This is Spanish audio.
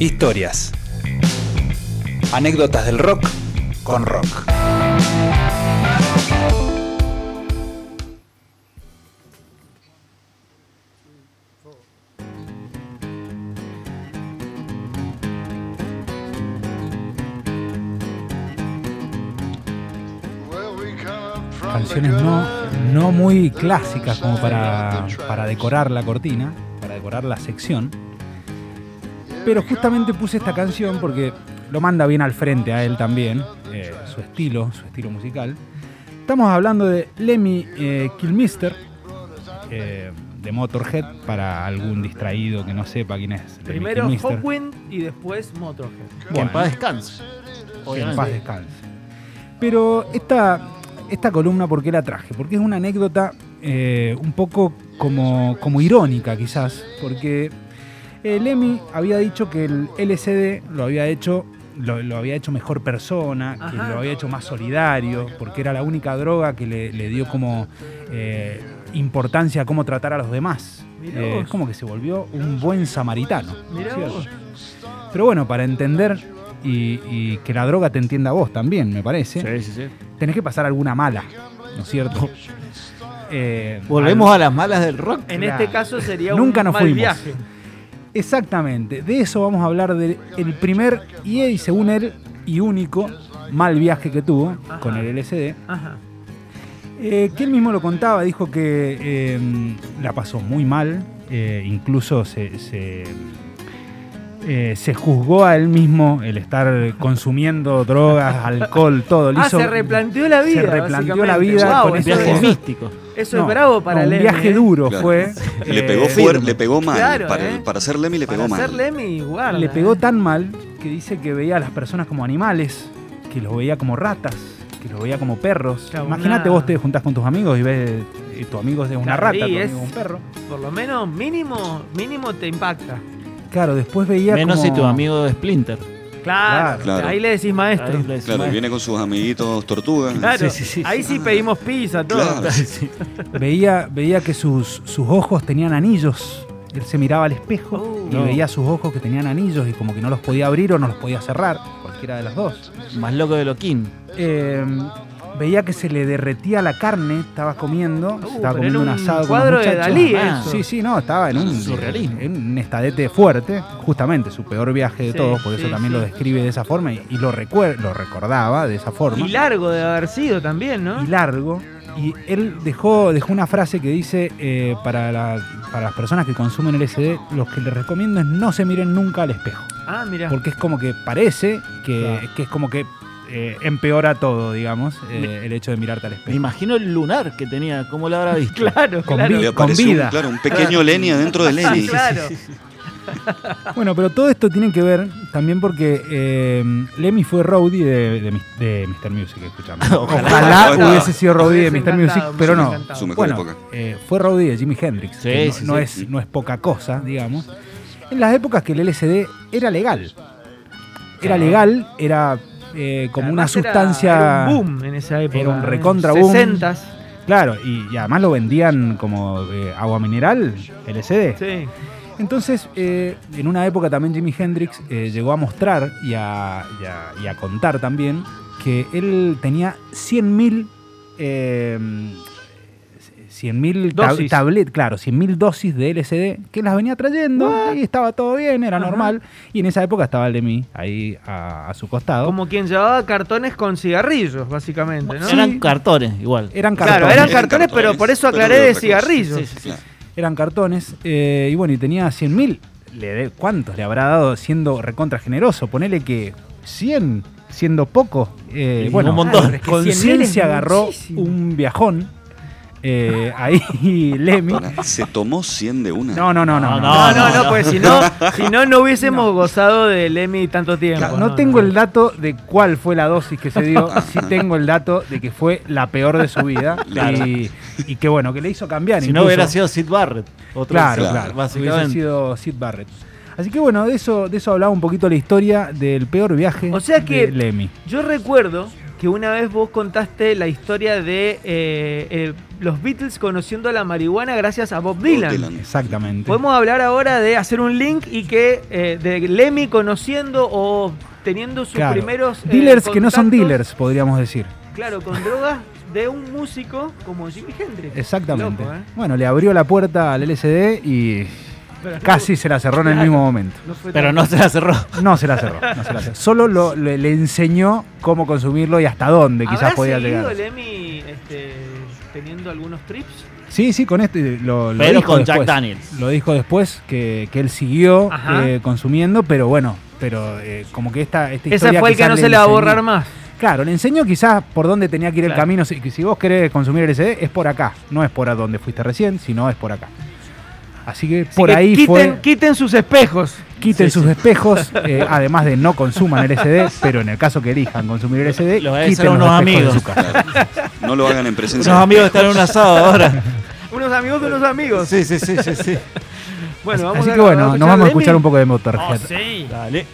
Historias. Anécdotas del rock con rock. Canciones no, no muy clásicas como para, para decorar la cortina, para decorar la sección. Pero justamente puse esta canción porque lo manda bien al frente a él también, eh, su estilo, su estilo musical. Estamos hablando de Lemmy eh, Kilmister, eh, de Motorhead, para algún distraído que no sepa quién es. Lemmy Primero Kilmister. Hawkwind y después Motorhead. Que en Bueno. paz descanse. Que en paz descanse. Pero esta, esta columna, ¿por qué la traje? Porque es una anécdota eh, un poco como, como irónica, quizás. Porque eh, Lemmy había dicho que el LSD lo había hecho. Lo, lo había hecho mejor persona, que Ajá. lo había hecho más solidario, porque era la única droga que le, le dio como eh, importancia a cómo tratar a los demás. Eh, es como que se volvió un buen samaritano. Pero bueno, para entender y, y que la droga te entienda a vos también, me parece, Sí, sí, sí. tenés que pasar alguna mala, ¿no es cierto? Eh, Volvemos al- a las malas del rock. En Claro. este caso sería Nunca un nos mal fuimos. viaje. Exactamente, de eso vamos a hablar del el primer y, y según él y único mal viaje que tuvo Ajá. con el LSD. Ajá. Eh, que él mismo lo contaba, dijo que eh, la pasó muy mal, eh, incluso se, se, eh, se juzgó a él mismo el estar consumiendo drogas, alcohol, todo. Le Ah, hizo- se replanteó la vida. se replanteó la vida Wow, con eso, ese Viaje es, místico. eso No, es bravo para no, un Lemmy. viaje ¿eh? duro Claro. fue. Le eh, pegó fuerte, le pegó mal. Claro, para, ¿eh? para ser Lemmy le pegó Para mal. ser Lemmy, guarda. Le pegó tan mal que dice que veía a las personas como animales, que los veía como ratas, que los veía como perros. Claro, Imagínate una- vos te juntás con tus amigos y ves eh, tu amigo es una Claro, rata, y tu amigo es un perro. Por lo menos mínimo, mínimo te impacta. Claro, después veía Menos como... si tu amigo es Splinter. Claro, Claro. ahí le decís maestro. Ahí le decís, Claro, y "Maestro". viene con sus amiguitos tortugas. Claro, Sí, sí, sí, ahí sí. pedimos pizza, todo. Claro. Sí. Veía, veía que sus, sus ojos tenían anillos. Él se miraba al espejo Oh. y No. veía sus ojos que tenían anillos y como que no los podía abrir o no los podía cerrar, cualquiera de las dos. Más loco de Loquín. Eh, veía que se le derretía la carne, estaba comiendo, Uh, estaba comiendo un asado con cuadro los de. Dalí, Ah. Sí, sí, no, estaba en un, Surrealismo. en un estadete fuerte, justamente su peor viaje de Sí, todos, por eso también sí. lo describe de esa forma y, y lo, recuer- lo recordaba de esa forma. Y largo de haber sido también, ¿no? y largo. Y él dejó, dejó una frase que dice, eh, para, la- para las personas que consumen LSD, lo que les recomiendo es no se miren nunca al espejo. Ah, mira. Porque es como que parece que, Claro. que es como que eh, empeora todo, digamos, eh, el hecho de mirarte al Me espejo. imagino el lunar que tenía, ¿cómo lo habrá visto? Claro, Con claro. vi- Le apareció un- vida. claro, un pequeño Lenny adentro de Lenny. Claro. Bueno, pero todo esto tiene que ver también porque eh, Lemmy fue roadie de, de, de Mr. Music, escuchame. Ojalá. Hubiese sido roadie de Me Mr. Music, pero me no. Su mejor Bueno, época. eh, fue roadie de Jimi Hendrix. Sí, que no, sí, no sí. es, no es poca cosa, digamos. En las épocas que el LSD era legal. Era legal, era eh, como una Además sustancia. Era un boom en esa época. Era un recontra boom. 60s. Claro, y, y además lo vendían como eh, agua mineral, LSD. Sí. Entonces, eh, en una época también Jimi Hendrix llegó a mostrar y a, y a- y a contar también que él tenía 100.000 eh, 100.000 tab- Dosis. tablet, claro, 100.000 dosis de LSD que las venía trayendo y estaba todo bien, era Ajá. normal. Y en esa época estaba Lemmy ahí a, a su costado. Como quien llevaba cartones con cigarrillos, básicamente, ¿no? Eran cartones, igual. Eran Claro, cartones. eran Eran cartones, pero cartones, por eso aclaré de de cigarrillos. Sí, sí, sí. Claro. eran cartones. eh, y bueno, y tenía 100.000. Le de- ¿Cuántos le habrá dado siendo recontra generoso? Ponele que 100, siendo poco. eh, bueno, un montón. Claro, es que 100.000 es conciencia agarró muchísimo. un viajón. Eh, ahí Lemmy. Se tomó 100 de una. No, no, no, no. No, No, no, no, no. pues si no, si no, no hubiésemos gozado del Emmy tanto tiempo. Claro, no, tengo el dato de cuál fue la dosis que se dio, sí tengo el dato de que fue la peor de su vida Claro. y, y que bueno, que le hizo cambiar. Si no hubiera sido Sid Barrett. Otro Claro, Claro. Básicamente. sido Sid Barrett. Así que bueno, de eso, de eso hablaba un poquito la historia del peor viaje O sea que- de Lemmy. Yo recuerdo que una vez vos contaste la historia de eh, eh, los Beatles conociendo la marihuana gracias a Bob Dylan. Dylan. Exactamente. Podemos hablar ahora de hacer un link y que eh, de Lemmy conociendo o teniendo sus Claro. primeros. eh, Dealers que no son dealers, podríamos decir. Claro, con drogas de un músico como Jimi Hendrix. Exactamente. Loco, ¿eh? Bueno, le abrió la puerta al LSD y casi se la cerró en el mismo momento. Pero no se la cerró. No se la cerró, no se la cerró. Solo lo- le, le enseñó cómo consumirlo y hasta dónde quizás ¿Habrá podía seguido llegar. Lemmy este, teniendo algunos trips? Sí, sí, con esto y lo, lo Pero dijo con Jack después. Daniels. Lo dijo después que, que él siguió Ajá. eh, consumiendo, pero bueno, pero eh, como que esta, esta Ese historia fue el que quizás no se le va a enseñó- borrar más. Claro, le enseñó quizás por dónde tenía que ir el camino. Si, que si vos querés consumir LSD, es por acá. No es por a donde fuiste recién, sino es por acá. Así que Así por que ahí quiten, fue. quiten sus espejos. Quiten Sí, sus sí. espejos, eh, además de no consuman LSD, pero en el caso que elijan consumir LSD, Lo voy a quiten los unos amigos. de su casa. Claro. No lo hagan en presencia. Unos amigos están en un asado ahora. Unos amigos de unos amigos. Sí, sí, sí, sí, sí. Bueno, vamos Así a que bueno, nos vamos a escuchar un poco de Motorhead. Oh, sí. Dale.